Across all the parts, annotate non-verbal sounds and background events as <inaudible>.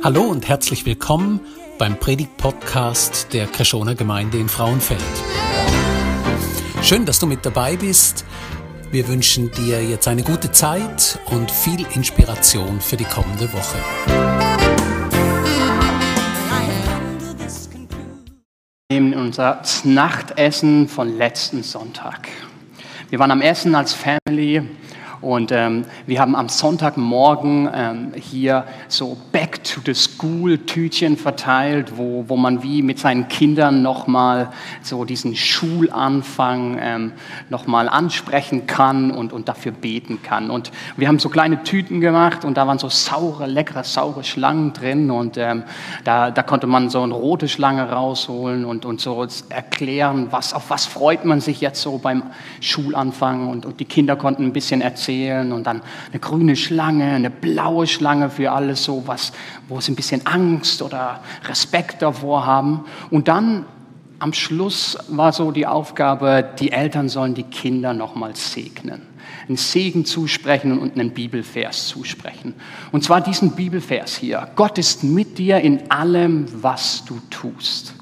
Hallo und herzlich willkommen beim Predigt-Podcast der Kreschoner Gemeinde in Frauenfeld. Schön, dass du mit dabei bist. Wir wünschen dir jetzt eine gute Zeit und viel Inspiration für die kommende Woche. Wir nehmen unser Nachtessen von letzten Sonntag. Wir waren am Essen als Family und ähm, wir haben am Sonntagmorgen ähm, hier so Back to the School Tütchen verteilt, wo, wo man wie mit seinen Kindern nochmal so diesen Schulanfang ähm, nochmal ansprechen kann und, und dafür beten kann. Und wir haben so kleine Tüten gemacht und da waren so saure, leckere, saure Schlangen drin und ähm, da, da konnte man so eine rote Schlange rausholen und, und so erklären, was, auf was freut man sich jetzt so beim Schulanfang und, und die Kinder konnten ein bisschen erzählen erzählen und dann eine grüne Schlange, eine blaue Schlange für alles so was, wo sie ein bisschen Angst oder Respekt davor haben. Und dann am Schluss war so die Aufgabe, die Eltern sollen die Kinder nochmal segnen. Einen Segen zusprechen und einen Bibelvers zusprechen. Und zwar diesen Bibelvers hier. Gott ist mit dir in allem, was du tust.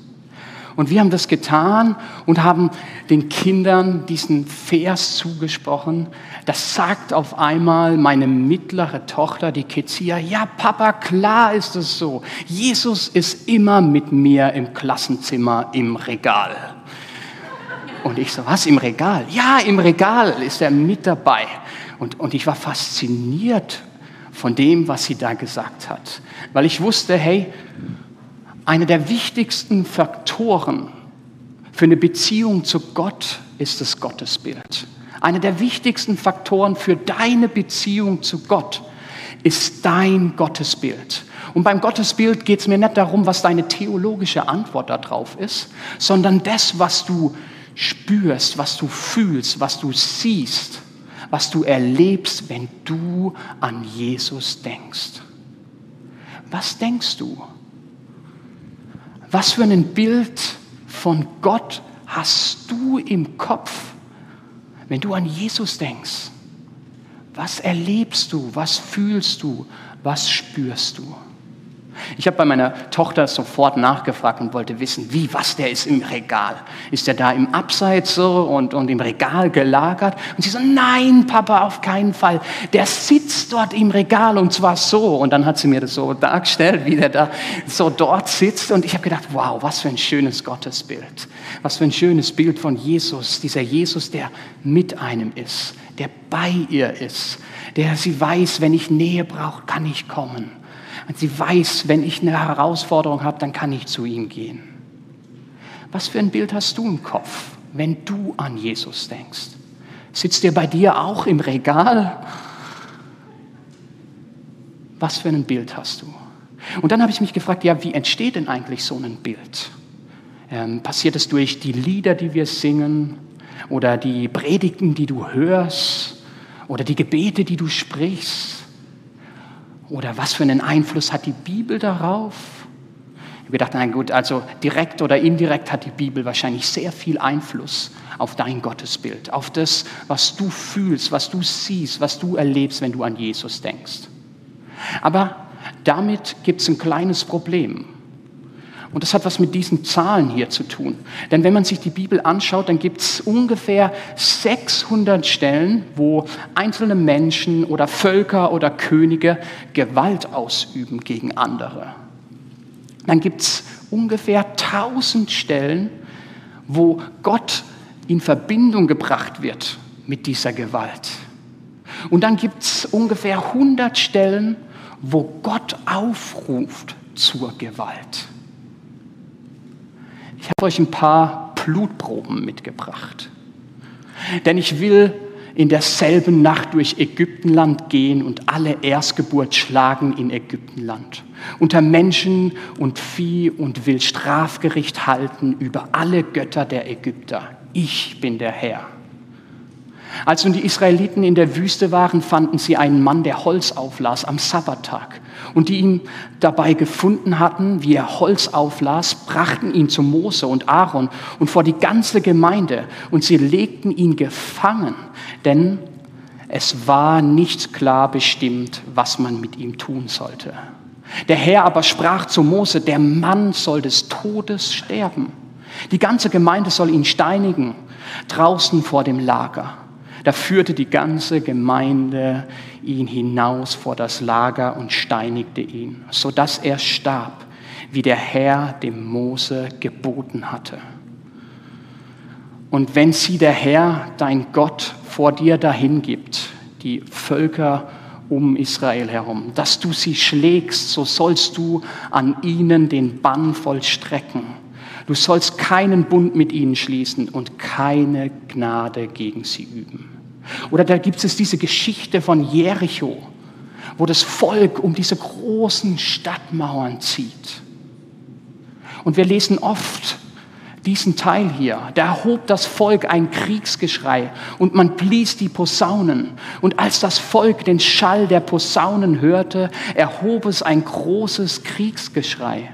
Und wir haben das getan und haben den Kindern diesen Vers zugesprochen. Das sagt auf einmal meine mittlere Tochter, die Kezia, ja Papa, klar ist es so. Jesus ist immer mit mir im Klassenzimmer im Regal. Und ich so, was im Regal? Ja, im Regal ist er mit dabei. Und, und ich war fasziniert von dem, was sie da gesagt hat. Weil ich wusste, hey, einer der wichtigsten Faktoren für eine Beziehung zu Gott ist das Gottesbild. Einer der wichtigsten Faktoren für deine Beziehung zu Gott ist dein Gottesbild. Und beim Gottesbild geht es mir nicht darum, was deine theologische Antwort darauf ist, sondern das, was du spürst, was du fühlst, was du siehst, was du erlebst, wenn du an Jesus denkst. Was denkst du? Was für ein Bild von Gott hast du im Kopf, wenn du an Jesus denkst? Was erlebst du? Was fühlst du? Was spürst du? Ich habe bei meiner Tochter sofort nachgefragt und wollte wissen, wie, was der ist im Regal. Ist der da im Abseits so und, und im Regal gelagert? Und sie so, nein, Papa, auf keinen Fall. Der sitzt dort im Regal und zwar so. Und dann hat sie mir das so dargestellt, wie der da so dort sitzt. Und ich habe gedacht, wow, was für ein schönes Gottesbild. Was für ein schönes Bild von Jesus. Dieser Jesus, der mit einem ist, der bei ihr ist, der sie weiß, wenn ich Nähe brauche, kann ich kommen. Und sie weiß, wenn ich eine Herausforderung habe, dann kann ich zu ihm gehen. Was für ein Bild hast du im Kopf, wenn du an Jesus denkst? Sitzt er bei dir auch im Regal? Was für ein Bild hast du? Und dann habe ich mich gefragt, ja, wie entsteht denn eigentlich so ein Bild? Ähm, passiert es durch die Lieder, die wir singen oder die Predigten, die du hörst oder die Gebete, die du sprichst? Oder was für einen Einfluss hat die Bibel darauf? Habe gedacht, na gut, also direkt oder indirekt hat die Bibel wahrscheinlich sehr viel Einfluss auf dein Gottesbild, auf das, was du fühlst, was du siehst, was du erlebst, wenn du an Jesus denkst. Aber damit gibt es ein kleines Problem. Und das hat was mit diesen Zahlen hier zu tun. Denn wenn man sich die Bibel anschaut, dann gibt es ungefähr 600 Stellen, wo einzelne Menschen oder Völker oder Könige Gewalt ausüben gegen andere. Dann gibt es ungefähr 1000 Stellen, wo Gott in Verbindung gebracht wird mit dieser Gewalt. Und dann gibt es ungefähr 100 Stellen, wo Gott aufruft zur Gewalt. Ich habe euch ein paar Blutproben mitgebracht. Denn ich will in derselben Nacht durch Ägyptenland gehen und alle Erstgeburt schlagen in Ägyptenland. Unter Menschen und Vieh und will Strafgericht halten über alle Götter der Ägypter. Ich bin der Herr. Als nun die Israeliten in der Wüste waren, fanden sie einen Mann, der Holz auflas am Sabbattag. Und die ihn dabei gefunden hatten, wie er Holz auflas, brachten ihn zu Mose und Aaron und vor die ganze Gemeinde. Und sie legten ihn gefangen, denn es war nicht klar bestimmt, was man mit ihm tun sollte. Der Herr aber sprach zu Mose, der Mann soll des Todes sterben. Die ganze Gemeinde soll ihn steinigen, draußen vor dem Lager. Da führte die ganze Gemeinde ihn hinaus vor das Lager und steinigte ihn, sodass er starb, wie der Herr dem Mose geboten hatte. Und wenn sie der Herr, dein Gott, vor dir dahin gibt, die Völker um Israel herum, dass du sie schlägst, so sollst du an ihnen den Bann vollstrecken. Du sollst keinen Bund mit ihnen schließen und keine Gnade gegen sie üben. Oder da gibt es diese Geschichte von Jericho, wo das Volk um diese großen Stadtmauern zieht. Und wir lesen oft diesen Teil hier. Da erhob das Volk ein Kriegsgeschrei und man blies die Posaunen. Und als das Volk den Schall der Posaunen hörte, erhob es ein großes Kriegsgeschrei.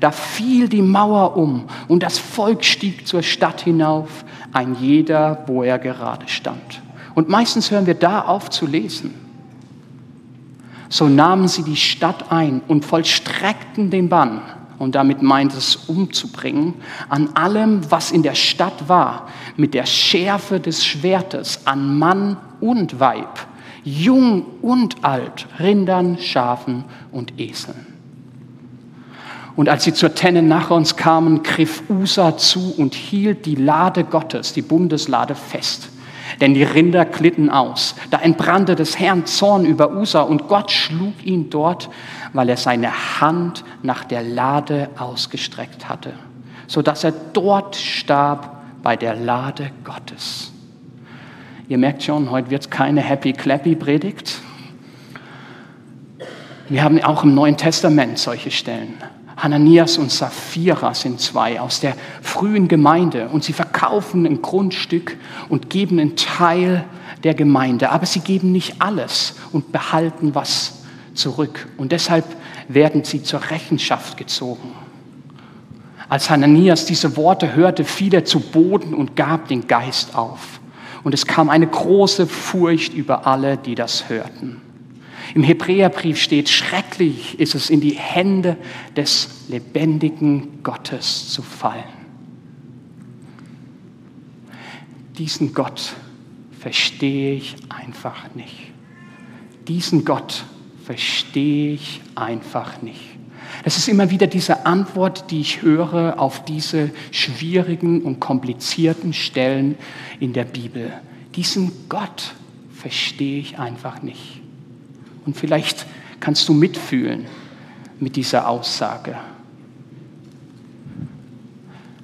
Da fiel die Mauer um und das Volk stieg zur Stadt hinauf, ein jeder, wo er gerade stand. Und meistens hören wir da auf zu lesen. So nahmen sie die Stadt ein und vollstreckten den Bann und damit meint es umzubringen, an allem, was in der Stadt war, mit der Schärfe des Schwertes, an Mann und Weib, jung und alt, Rindern, Schafen und Eseln. Und als sie zur Tenne nach uns kamen, griff Usa zu und hielt die Lade Gottes, die Bundeslade, fest. Denn die Rinder glitten aus. Da entbrannte des Herrn Zorn über Usa und Gott schlug ihn dort weil er seine Hand nach der Lade ausgestreckt hatte, sodass er dort starb bei der Lade Gottes. Ihr merkt schon, heute wird keine Happy-Clappy-Predigt. Wir haben auch im Neuen Testament solche Stellen. Hananias und Sapphira sind zwei aus der frühen Gemeinde und sie verkaufen ein Grundstück und geben einen Teil der Gemeinde, aber sie geben nicht alles und behalten was zurück. Und deshalb werden sie zur Rechenschaft gezogen. Als Hananias diese Worte hörte, fiel er zu Boden und gab den Geist auf. Und es kam eine große Furcht über alle, die das hörten. Im Hebräerbrief steht, schrecklich ist es, in die Hände des lebendigen Gottes zu fallen. Diesen Gott verstehe ich einfach nicht. Diesen Gott verstehe ich einfach nicht. Es ist immer wieder diese Antwort, die ich höre auf diese schwierigen und komplizierten Stellen in der Bibel. Diesen Gott verstehe ich einfach nicht. Und vielleicht kannst du mitfühlen mit dieser Aussage.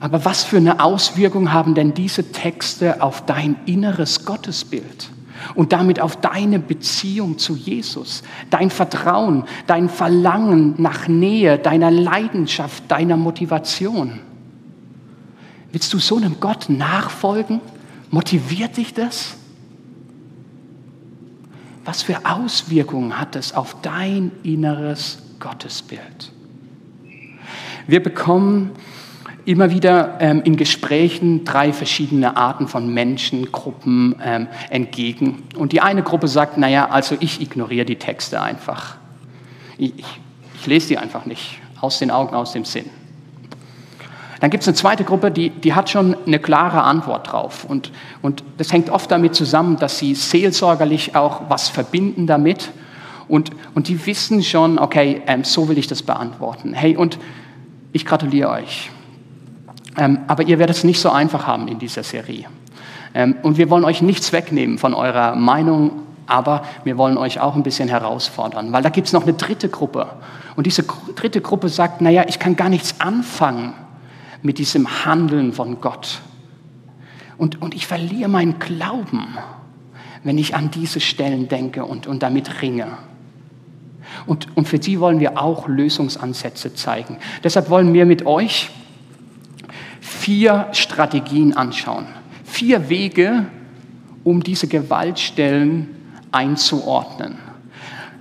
Aber was für eine Auswirkung haben denn diese Texte auf dein inneres Gottesbild? und damit auf deine Beziehung zu Jesus, dein Vertrauen, dein Verlangen nach Nähe, deiner Leidenschaft, deiner Motivation. Willst du so einem Gott nachfolgen? Motiviert dich das? Was für Auswirkungen hat es auf dein inneres Gottesbild? Wir bekommen immer wieder ähm, in Gesprächen drei verschiedene Arten von Menschengruppen ähm, entgegen. Und die eine Gruppe sagt, naja, also ich ignoriere die Texte einfach. Ich, ich lese die einfach nicht. Aus den Augen, aus dem Sinn. Dann gibt es eine zweite Gruppe, die, die hat schon eine klare Antwort drauf. Und, und das hängt oft damit zusammen, dass sie seelsorgerlich auch was verbinden damit. Und, und die wissen schon, okay, ähm, so will ich das beantworten. Hey, und ich gratuliere euch. Ähm, aber ihr werdet es nicht so einfach haben in dieser Serie. Ähm, und wir wollen euch nichts wegnehmen von eurer Meinung, aber wir wollen euch auch ein bisschen herausfordern, weil da gibt es noch eine dritte Gruppe. Und diese dritte Gruppe sagt, naja, ich kann gar nichts anfangen mit diesem Handeln von Gott. Und, und ich verliere meinen Glauben, wenn ich an diese Stellen denke und, und damit ringe. Und, und für sie wollen wir auch Lösungsansätze zeigen. Deshalb wollen wir mit euch vier Strategien anschauen. Vier Wege, um diese Gewaltstellen einzuordnen.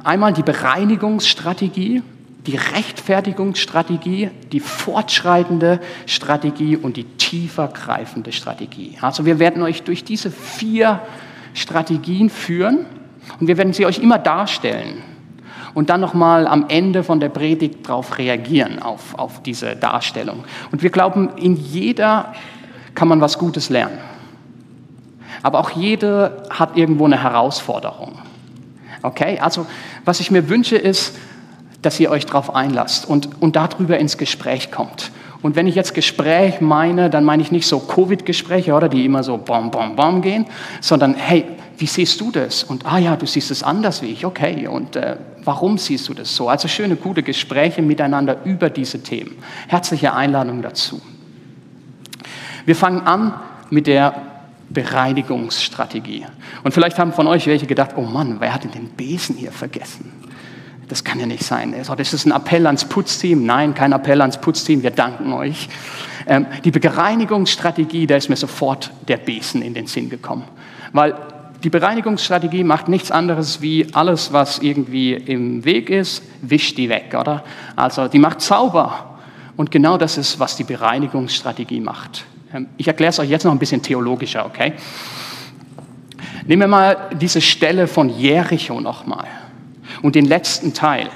Einmal die Bereinigungsstrategie, die Rechtfertigungsstrategie, die fortschreitende Strategie und die tiefer greifende Strategie. Also wir werden euch durch diese vier Strategien führen und wir werden sie euch immer darstellen. und dann nochmal am Ende von der Predigt darauf reagieren, auf, auf diese Darstellung. Und wir glauben, in jeder kann man was Gutes lernen. Aber auch jede hat irgendwo eine Herausforderung. Okay, also was ich mir wünsche ist, dass ihr euch darauf einlasst und, und darüber ins Gespräch kommt. Und wenn ich jetzt Gespräch meine, dann meine ich nicht so Covid-Gespräche, oder die immer so bom, bom, bom gehen, sondern hey, wie siehst du das? Und ah ja, du siehst es anders wie ich, okay. Und äh, warum siehst du das so? Also schöne, gute Gespräche miteinander über diese Themen. Herzliche Einladung dazu. Wir fangen an mit der Bereinigungsstrategie. Und vielleicht haben von euch welche gedacht, oh Mann, wer hat denn den Besen hier vergessen? Das kann ja nicht sein. Das ist ein Appell ans Putzteam. Nein, kein Appell ans Putzteam. Wir danken euch. Ähm, die Bereinigungsstrategie, da ist mir sofort der Besen in den Sinn gekommen. Weil die Bereinigungsstrategie macht nichts anderes wie alles, was irgendwie im Weg ist, wischt die weg, oder? Also die macht sauber. Und genau das ist, was die Bereinigungsstrategie macht. Ähm, ich erkläre es euch jetzt noch ein bisschen theologischer, okay? Nehmen wir mal diese Stelle von Jericho nochmal und den letzten Teil.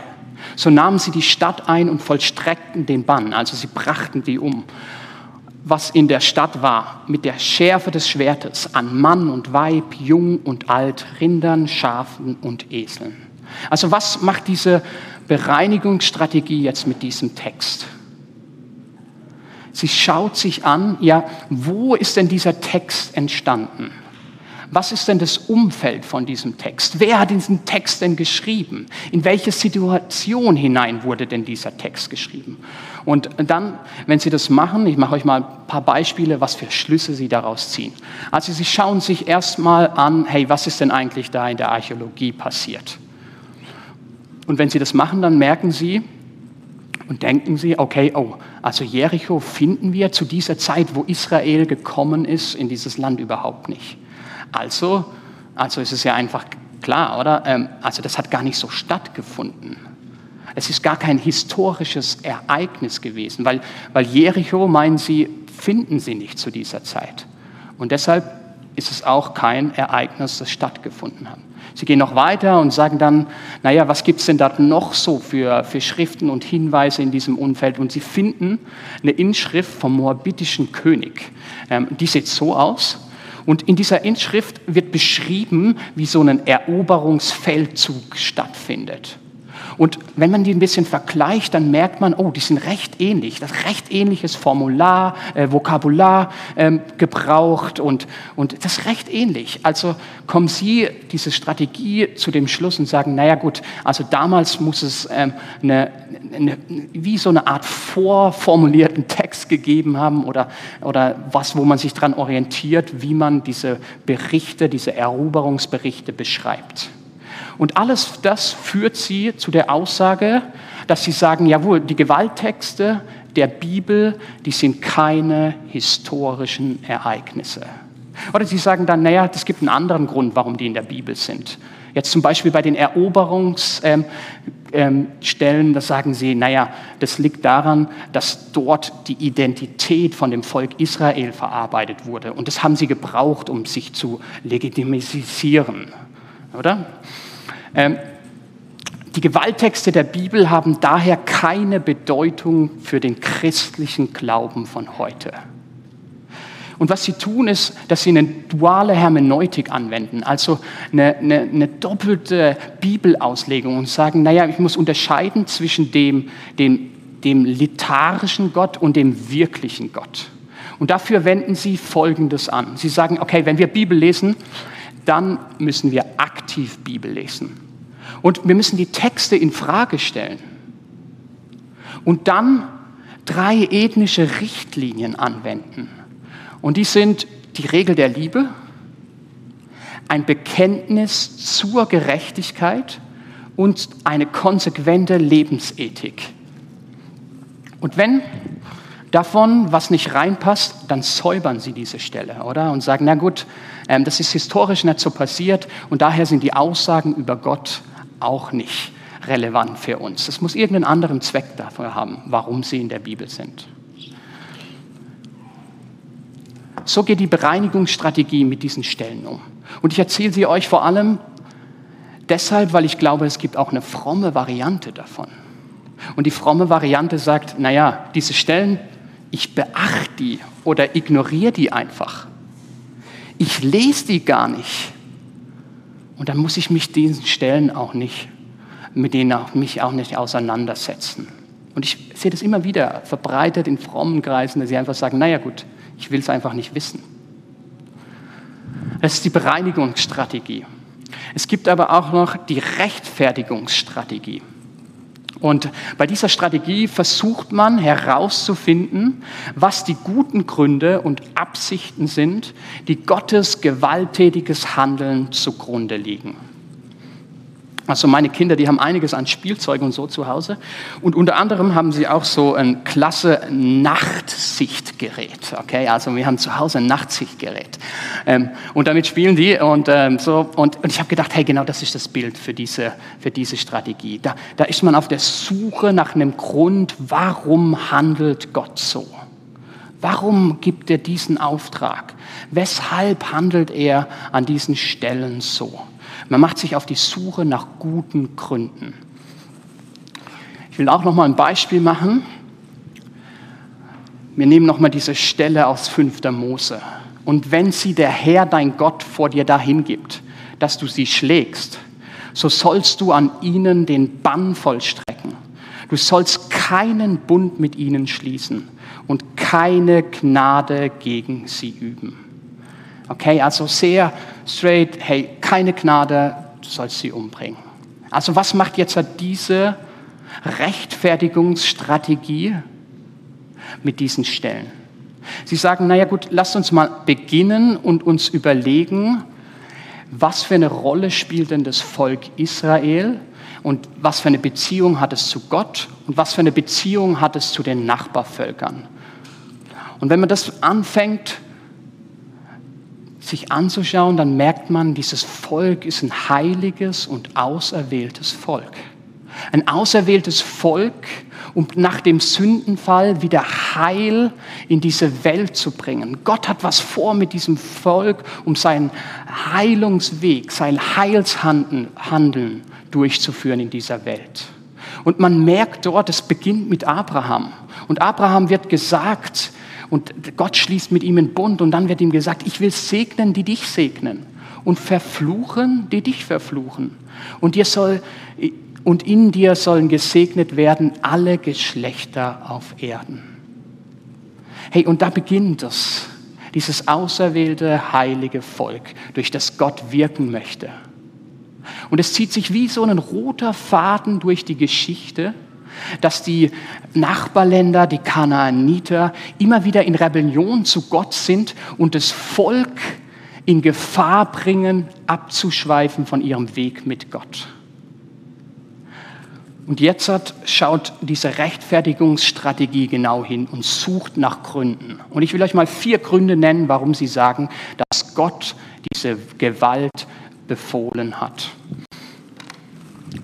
So nahmen sie die Stadt ein und vollstreckten den Bann, also sie brachten die um. Was in der Stadt war, mit der Schärfe des Schwertes an Mann und Weib, Jung und Alt, Rindern, Schafen und Eseln. Also was macht diese Bereinigungsstrategie jetzt mit diesem Text? Sie schaut sich an, ja, wo ist denn dieser Text entstanden? Was ist denn das Umfeld von diesem Text? Wer hat diesen Text denn geschrieben? In welche Situation hinein wurde denn dieser Text geschrieben? Und dann, wenn Sie das machen, ich mache euch mal ein paar Beispiele, was für Schlüsse Sie daraus ziehen. Also Sie schauen sich erstmal an, hey, was ist denn eigentlich da in der Archäologie passiert? Und wenn Sie das machen, dann merken Sie und denken Sie, okay, oh, also Jericho finden wir zu dieser Zeit, wo Israel gekommen ist, in dieses Land überhaupt nicht. Also, also ist es ja einfach klar, oder? Ähm, also das hat gar nicht so stattgefunden. Es ist gar kein historisches Ereignis gewesen, weil, weil Jericho, meinen sie, finden sie nicht zu dieser Zeit. Und deshalb ist es auch kein Ereignis, das stattgefunden hat. Sie gehen noch weiter und sagen dann, naja, was gibt es denn da noch so für, für Schriften und Hinweise in diesem Umfeld? Und sie finden eine Inschrift vom moabitischen König. Ähm, die sieht so aus. Und in dieser Inschrift wird beschrieben, wie so ein Eroberungsfeldzug stattfindet. Und wenn man die ein bisschen vergleicht, dann merkt man, oh, die sind recht ähnlich. Das recht ähnliches Formular, äh, Vokabular ähm, gebraucht und, und das recht ähnlich. Also kommen Sie diese Strategie zu dem Schluss und sagen, naja gut, also damals muss es ähm, eine, eine, wie so eine Art vorformulierten Text gegeben haben oder, oder was, wo man sich daran orientiert, wie man diese Berichte, diese Eroberungsberichte beschreibt. Und alles das führt sie zu der Aussage, dass sie sagen, jawohl, die Gewalttexte der Bibel, die sind keine historischen Ereignisse. Oder sie sagen dann, naja, es gibt einen anderen Grund, warum die in der Bibel sind. Jetzt zum Beispiel bei den Eroberungsstellen, ähm, ähm, da sagen sie, naja, das liegt daran, dass dort die Identität von dem Volk Israel verarbeitet wurde. Und das haben sie gebraucht, um sich zu legitimisieren. Oder? Ähm, die Gewalttexte der Bibel haben daher keine Bedeutung für den christlichen Glauben von heute. Und was sie tun, ist, dass sie eine duale Hermeneutik anwenden, also eine, eine, eine doppelte Bibelauslegung und sagen, naja, ich muss unterscheiden zwischen dem, dem, dem literarischen Gott und dem wirklichen Gott. Und dafür wenden sie Folgendes an. Sie sagen, okay, wenn wir Bibel lesen, dann müssen wir aktiv Bibel lesen. Und wir müssen die Texte in Frage stellen. Und dann drei ethnische Richtlinien anwenden. Und die sind die Regel der Liebe, ein Bekenntnis zur Gerechtigkeit und eine konsequente Lebensethik. Und wenn davon was nicht reinpasst, dann säubern sie diese Stelle, oder? Und sagen, na gut, ähm, das ist historisch nicht so passiert und daher sind die Aussagen über Gott auch nicht relevant für uns. Es muss irgendeinen anderen Zweck dafür haben, warum sie in der Bibel sind. So geht die Bereinigungsstrategie mit diesen Stellen um. Und ich erzähle sie euch vor allem deshalb, weil ich glaube, es gibt auch eine fromme Variante davon. Und die fromme Variante sagt, naja, diese Stellen, ich beachte die oder ignoriere die einfach. Ich lese die gar nicht. Und dann muss ich mich diesen Stellen auch nicht, mit denen auch mich auch nicht auseinandersetzen. Und ich sehe das immer wieder verbreitet in frommen Kreisen, dass sie einfach sagen, naja gut, ich will es einfach nicht wissen. Das ist die Bereinigungsstrategie. Es gibt aber auch noch die Rechtfertigungsstrategie. Und bei dieser Strategie versucht man herauszufinden, was die guten Gründe und Absichten sind, die Gottes gewalttätiges Handeln zugrunde liegen. Also meine Kinder, die haben einiges an Spielzeug und so zu Hause. Und unter anderem haben sie auch so ein klasse Nachtsichtgerät. Okay, also wir haben zu Hause ein Nachtsichtgerät. Ähm, und damit spielen die und ähm, so. Und, und ich habe gedacht, hey, genau das ist das Bild für diese, für diese Strategie. Da, da ist man auf der Suche nach einem Grund, warum handelt Gott so? Warum gibt er diesen Auftrag? Weshalb handelt er an diesen Stellen so? Man macht sich auf die Suche nach guten Gründen. Ich will auch noch mal ein Beispiel machen. Wir nehmen noch mal diese Stelle aus 5. Mose. Und wenn sie der Herr, dein Gott, vor dir dahin gibt, dass du sie schlägst, so sollst du an ihnen den Bann vollstrecken. Du sollst keinen Bund mit ihnen schließen und keine Gnade gegen sie üben. Okay, also sehr straight, hey, keine Gnade, du sollst sie umbringen. Also was macht jetzt diese Rechtfertigungsstrategie mit diesen Stellen? Sie sagen, naja gut, lasst uns mal beginnen und uns überlegen, was für eine Rolle spielt denn das Volk Israel und was für eine Beziehung hat es zu Gott und was für eine Beziehung hat es zu den Nachbarvölkern. Und wenn man das anfängt sich anzuschauen, dann merkt man, dieses Volk ist ein heiliges und auserwähltes Volk. Ein auserwähltes Volk, um nach dem Sündenfall wieder Heil in diese Welt zu bringen. Gott hat was vor mit diesem Volk, um seinen Heilungsweg, sein Heilshandeln durchzuführen in dieser Welt. Und man merkt dort, es beginnt mit Abraham. Und Abraham wird gesagt, und Gott schließt mit ihm einen Bund und dann wird ihm gesagt, ich will segnen, die dich segnen und verfluchen, die dich verfluchen. Und, dir soll, und in dir sollen gesegnet werden alle Geschlechter auf Erden. Hey, und da beginnt es, dieses auserwählte heilige Volk, durch das Gott wirken möchte. Und es zieht sich wie so ein roter Faden durch die Geschichte dass die Nachbarländer, die Kanaaniter, immer wieder in Rebellion zu Gott sind und das Volk in Gefahr bringen, abzuschweifen von ihrem Weg mit Gott. Und jetzt schaut diese Rechtfertigungsstrategie genau hin und sucht nach Gründen. Und ich will euch mal vier Gründe nennen, warum sie sagen, dass Gott diese Gewalt befohlen hat.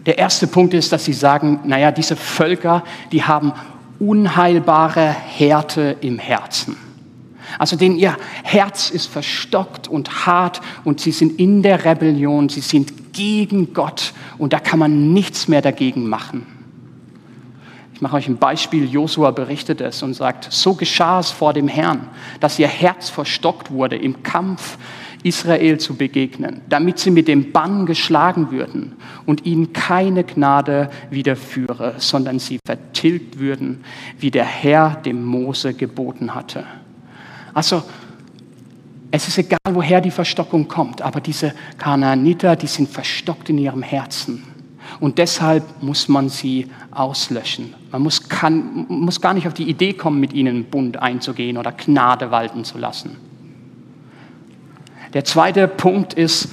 Der erste Punkt ist, dass sie sagen, naja, diese Völker, die haben unheilbare Härte im Herzen. Also denen ihr Herz ist verstockt und hart und sie sind in der Rebellion, sie sind gegen Gott und da kann man nichts mehr dagegen machen. Ich mache euch ein Beispiel. Josua berichtet es und sagt, so geschah es vor dem Herrn, dass ihr Herz verstockt wurde im Kampf Israel zu begegnen, damit sie mit dem Bann geschlagen würden und ihnen keine Gnade widerführe, sondern sie vertilgt würden, wie der Herr dem Mose geboten hatte. Also, es ist egal, woher die Verstockung kommt, aber diese Kanaaniter, die sind verstockt in ihrem Herzen. Und deshalb muss man sie auslöschen. Man muss, kann, muss gar nicht auf die Idee kommen, mit ihnen Bund einzugehen oder Gnade walten zu lassen. Der zweite Punkt ist,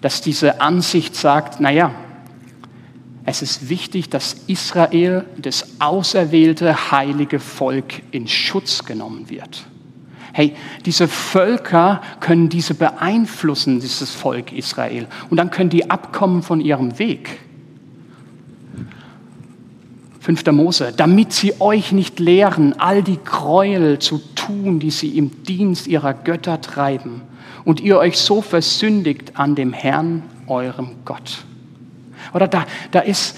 dass diese Ansicht sagt, naja, es ist wichtig, dass Israel, das auserwählte heilige Volk, in Schutz genommen wird. Hey, diese Völker können diese beeinflussen, dieses Volk Israel. Und dann können die abkommen von ihrem Weg. 5. Mose, damit sie euch nicht lehren, all die Gräuel zu tun, die sie im Dienst ihrer Götter treiben und ihr euch so versündigt an dem Herrn, eurem Gott. Oder da, da ist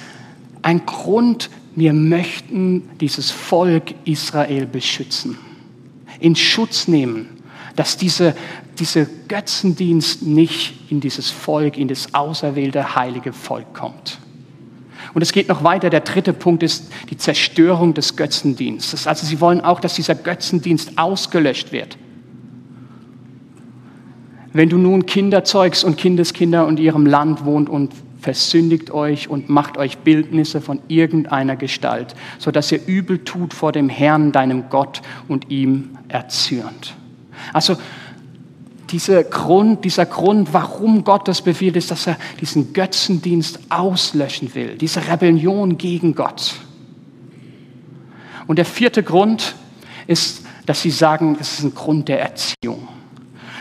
ein Grund, wir möchten dieses Volk Israel beschützen, in Schutz nehmen, dass diese, diese Götzendienst nicht in dieses Volk, in das auserwählte heilige Volk kommt. Und es geht noch weiter. Der dritte Punkt ist die Zerstörung des Götzendienstes. Also sie wollen auch, dass dieser Götzendienst ausgelöscht wird. Wenn du nun Kinder zeugst und Kindeskinder in ihrem Land wohnt und versündigt euch und macht euch Bildnisse von irgendeiner Gestalt, so dass ihr übel tut vor dem Herrn, deinem Gott, und ihm erzürnt. Also dieser Grund, dieser Grund, warum Gott das befiehlt, ist, dass er diesen Götzendienst auslöschen will, diese Rebellion gegen Gott. Und der vierte Grund ist, dass sie sagen, es ist ein Grund der Erziehung.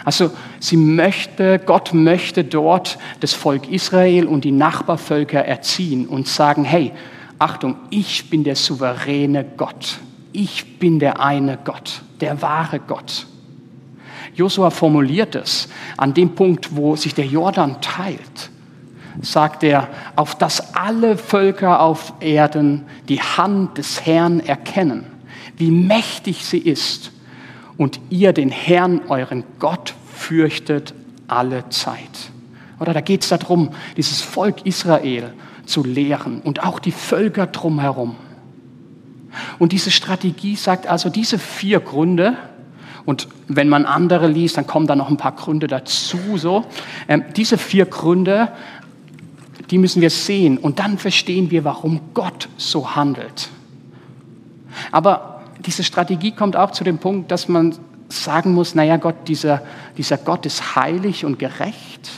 Also sie möchte, Gott möchte dort das Volk Israel und die Nachbarvölker erziehen und sagen, hey, Achtung, ich bin der souveräne Gott. Ich bin der eine Gott, der wahre Gott. Josua formuliert es an dem Punkt, wo sich der Jordan teilt, sagt er, auf dass alle Völker auf Erden die Hand des Herrn erkennen, wie mächtig sie ist und ihr den Herrn, euren Gott, fürchtet alle Zeit. Oder da geht es darum, dieses Volk Israel zu lehren und auch die Völker drumherum. Und diese Strategie sagt also, diese vier Gründe, und wenn man andere liest, dann kommen da noch ein paar Gründe dazu. So. Ähm, diese vier Gründe, die müssen wir sehen und dann verstehen wir, warum Gott so handelt. Aber diese Strategie kommt auch zu dem Punkt, dass man sagen muss, naja Gott, dieser, dieser Gott ist heilig und gerecht,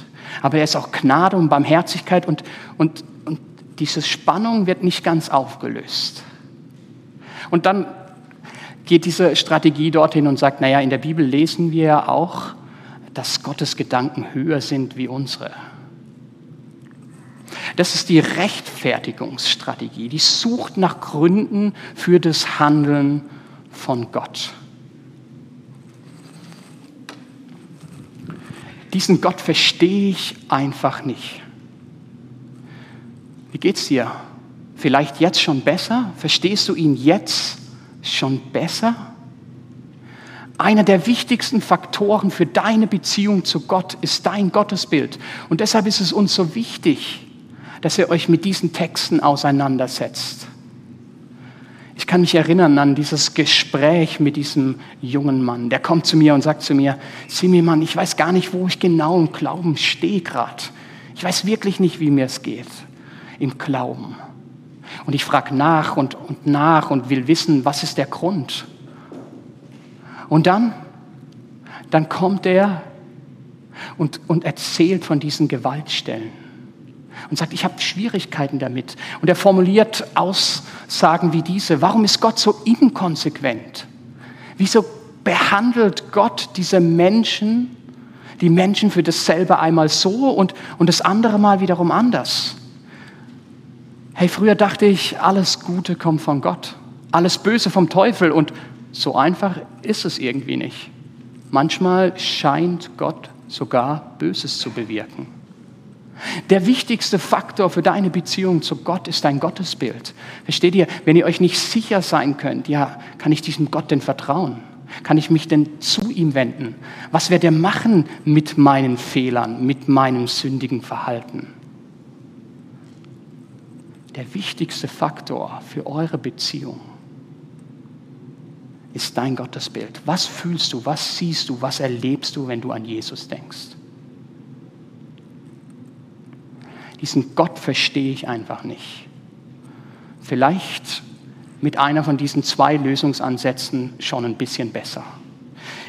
aber er ist auch Gnade und Barmherzigkeit und, und, und diese Spannung wird nicht ganz aufgelöst. Und dann geht diese Strategie dorthin und sagt, naja, in der Bibel lesen wir ja auch, dass Gottes Gedanken höher sind wie unsere. Das ist die Rechtfertigungsstrategie, die sucht nach Gründen für das Handeln von Gott. Diesen Gott verstehe ich einfach nicht. Wie geht's dir? Vielleicht jetzt schon besser? Verstehst du ihn jetzt schon besser? Einer der wichtigsten Faktoren für deine Beziehung zu Gott ist dein Gottesbild. Und deshalb ist es uns so wichtig, dass ihr euch mit diesen Texten auseinandersetzt. Ich kann mich erinnern an dieses Gespräch mit diesem jungen Mann. Der kommt zu mir und sagt zu mir, sieh Mann, ich weiß gar nicht, wo ich genau im Glauben stehe gerade. Ich weiß wirklich nicht, wie mir es geht im Glauben. Und ich frage nach und, und nach und will wissen, was ist der Grund. Und dann, dann kommt er und, und erzählt von diesen Gewaltstellen und sagt, ich habe Schwierigkeiten damit. Und er formuliert Aussagen wie diese. Warum ist Gott so inkonsequent? Wieso behandelt Gott diese Menschen, die Menschen für dasselbe einmal so und, und das andere Mal wiederum anders? Hey, früher dachte ich, alles Gute kommt von Gott, alles Böse vom Teufel und so einfach ist es irgendwie nicht. Manchmal scheint Gott sogar Böses zu bewirken. Der wichtigste Faktor für deine Beziehung zu Gott ist dein Gottesbild. Versteht ihr? Wenn ihr euch nicht sicher sein könnt, ja, kann ich diesem Gott denn vertrauen? Kann ich mich denn zu ihm wenden? Was wird er machen mit meinen Fehlern, mit meinem sündigen Verhalten? Der wichtigste Faktor für eure Beziehung ist dein Gottesbild. Was fühlst du, was siehst du, was erlebst du, wenn du an Jesus denkst? Diesen Gott verstehe ich einfach nicht. Vielleicht mit einer von diesen zwei Lösungsansätzen schon ein bisschen besser.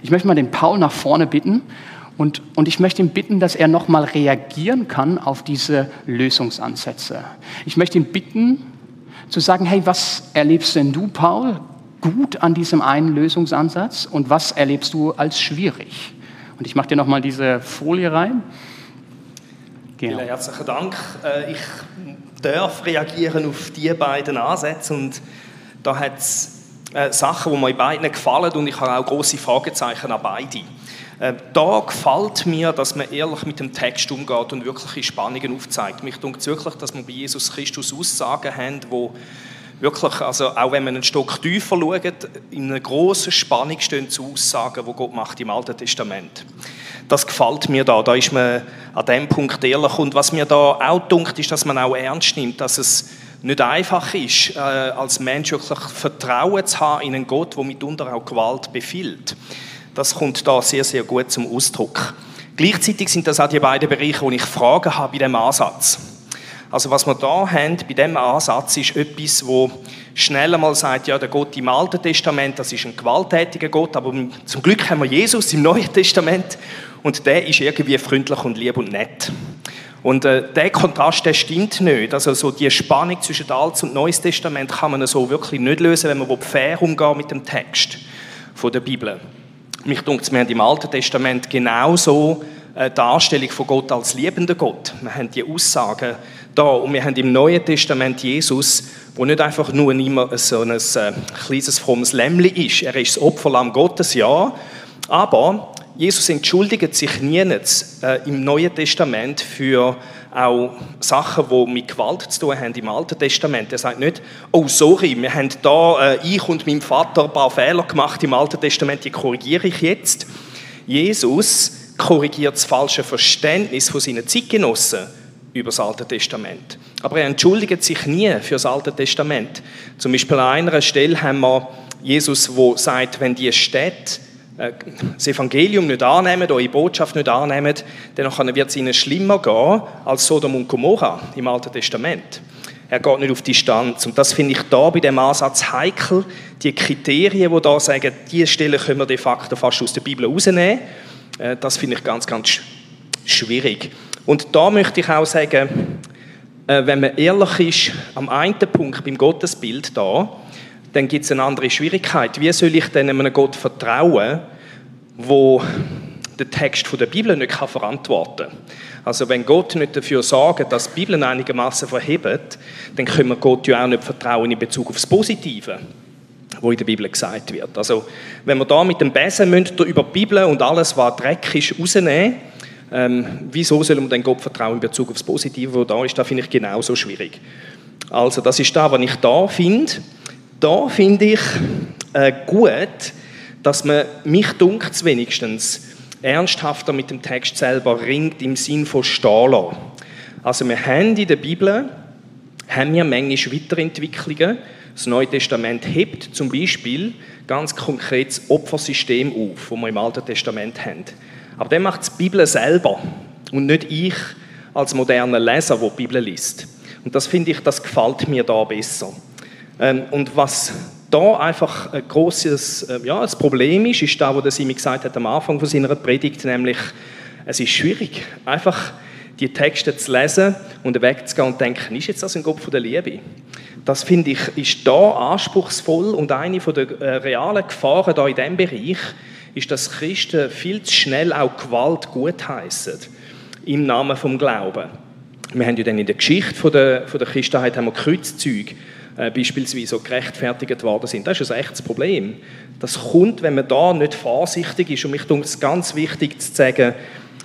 Ich möchte mal den Paul nach vorne bitten und, und ich möchte ihn bitten, dass er nochmal reagieren kann auf diese Lösungsansätze. Ich möchte ihn bitten, zu sagen, hey, was erlebst denn du, Paul, gut an diesem einen Lösungsansatz und was erlebst du als schwierig? Und ich mache dir nochmal diese Folie rein. Genau. Vielen herzlichen Dank. Äh, ich darf reagieren auf diese beiden Ansätze und da hat es äh, Sachen, die mir beiden gefallen und ich habe auch große Fragezeichen an beide. Äh, da gefällt mir, dass man ehrlich mit dem Text umgeht und wirkliche Spannungen aufzeigt. Mich denkt es wirklich, dass wir bei Jesus Christus Aussagen haben, wo wirklich, also auch wenn man einen Stock tiefer schaut, in einer grossen Spannung stehen zu Aussagen, die Gott macht im Alten Testament. Das gefällt mir da, da ist man an dem Punkt ehrlich. Und was mir da auch dunkt, ist, dass man auch ernst nimmt, dass es nicht einfach ist, äh, als Mensch wirklich Vertrauen zu haben in einen Gott, der mitunter auch Gewalt befiehlt. Das kommt da sehr, sehr gut zum Ausdruck. Gleichzeitig sind das auch die beiden Bereiche, wo ich Fragen habe bei dem Ansatz. Also was wir da haben bei dem Ansatz ist etwas, wo schnell einmal sagt, ja, der Gott im Alten Testament, das ist ein gewalttätiger Gott, aber zum Glück haben wir Jesus im Neuen Testament und der ist irgendwie freundlich und lieb und nett. Und äh, der Kontrast, der stimmt nicht. Also so die Spannung zwischen Altes und Neues Testament kann man so wirklich nicht lösen, wenn man fair umgeht mit dem Text von der Bibel. Mich denkt, wir haben im Alten Testament genauso eine Darstellung von Gott als liebender Gott. Wir haben die Aussagen da und wir haben im Neuen Testament Jesus, wo nicht einfach nur immer so ein äh, kleines frommes Lämmli ist. Er ist das Opferlamm Gottes, ja, aber Jesus entschuldigt sich nie äh, im Neuen Testament für auch Sachen, die mit Gewalt zu tun haben im Alten Testament. Er sagt nicht, oh sorry, wir haben da, äh, ich und mein Vater, ein paar Fehler gemacht im Alten Testament, die korrigiere ich jetzt. Jesus korrigiert das falsche Verständnis von seinen Zeitgenossen über das Alte Testament. Aber er entschuldigt sich nie für das Alte Testament. Zum Beispiel an einer Stelle haben wir Jesus, wo sagt, wenn die Städte das Evangelium nicht annehmen, eure Botschaft nicht annehmen, dann wird es ihnen schlimmer gehen als Sodom und Gomorra im Alten Testament. Er geht nicht auf Distanz. Und das finde ich da bei dem Ansatz heikel. Die Kriterien, die da sagen, diese Stelle können wir de facto fast aus der Bibel rausnehmen, äh, das finde ich ganz, ganz schwierig. Und da möchte ich auch sagen, äh, wenn man ehrlich ist, am einen Punkt beim Gottesbild da, dann gibt es eine andere Schwierigkeit. Wie soll ich denn einem Gott vertrauen, wo den Text der Bibel nicht kann verantworten kann? Also wenn Gott nicht dafür sorgt, dass die Bibel einigermaßen verhebt, dann können wir Gott ja auch nicht vertrauen in Bezug auf das Positive, wo in der Bibel gesagt wird. Also wenn wir da mit dem Besen über die Bibel und alles, was Dreck ist, rausnehmen, ähm, wieso sollen wir denn Gott vertrauen in Bezug auf das Positive, wo da ist, da finde ich genauso schwierig. Also das ist da, was ich da finde da finde ich äh, gut, dass man mich dunkt wenigstens ernsthafter mit dem Text selber ringt im Sinn von stehen Also wir haben in der Bibel haben wir manchmal Weiterentwicklungen. Das Neue Testament hebt zum Beispiel ganz konkret das Opfersystem auf, das wir im Alten Testament haben. Aber dann macht die Bibel selber und nicht ich als moderner Leser, der die Bibel liest. Und das finde ich, das gefällt mir da besser. Ähm, und was da einfach ein großes äh, ja, das Problem ist, ist da, wo der Simi gesagt hat am Anfang von seiner Predigt, nämlich es ist schwierig, einfach die Texte zu lesen und wegzugehen und denken, ist jetzt das ein Gott der Liebe? Das finde ich ist da anspruchsvoll und eine von der äh, realen Gefahren da in diesem Bereich ist, dass Christen viel zu schnell auch Gewalt gutheißen im Namen vom Glauben. Wir haben ja dann in der Geschichte von der, von der Christenheit haben wir Kreuzzüge äh, beispielsweise so gerechtfertigt worden sind. Das ist ein echtes Problem. Das kommt, wenn man da nicht vorsichtig ist. Und mich denke, es ganz wichtig zu sagen,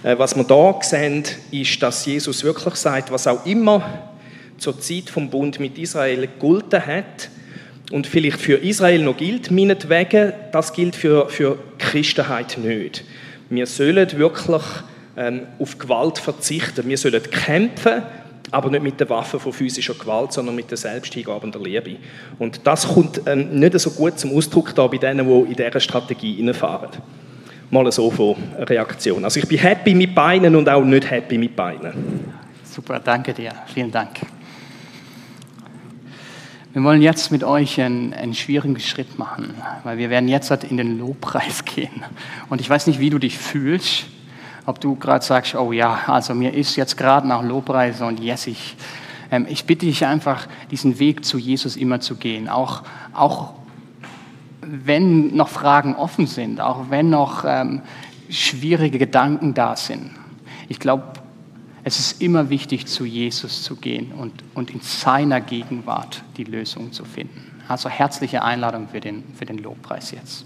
äh, was wir da sehen, ist, dass Jesus wirklich sagt, was auch immer zur Zeit vom Bund mit Israel gegolten hat und vielleicht für Israel noch gilt, meinetwegen, das gilt für, für Christenheit nicht. Wir sollen wirklich ähm, auf Gewalt verzichten. Wir sollen kämpfen aber nicht mit der Waffe von physischer Gewalt, sondern mit der Selbsthingabe der Liebe. Und das kommt ähm, nicht so gut zum Ausdruck da bei denen, die in dieser Strategie hineinfahren. Mal so von Reaktion. Also ich bin happy mit Beinen und auch nicht happy mit Beinen. Super, danke dir. Vielen Dank. Wir wollen jetzt mit euch einen, einen, schwierigen Schritt machen, weil wir werden jetzt in den Lobpreis <laughs> gehen. Und ich weiß nicht, wie du dich fühlst ob du gerade sagst, oh ja, also mir ist jetzt gerade nach Lobpreis und ich, ähm, ich bitte dich einfach, diesen Weg zu Jesus immer zu gehen, auch, auch wenn noch Fragen offen sind, auch wenn noch ähm, schwierige Gedanken da sind. Ich glaube, es ist immer wichtig, zu Jesus zu gehen und, und in seiner Gegenwart die Lösung zu finden. Also herzliche Einladung für den, für den Lobpreis jetzt.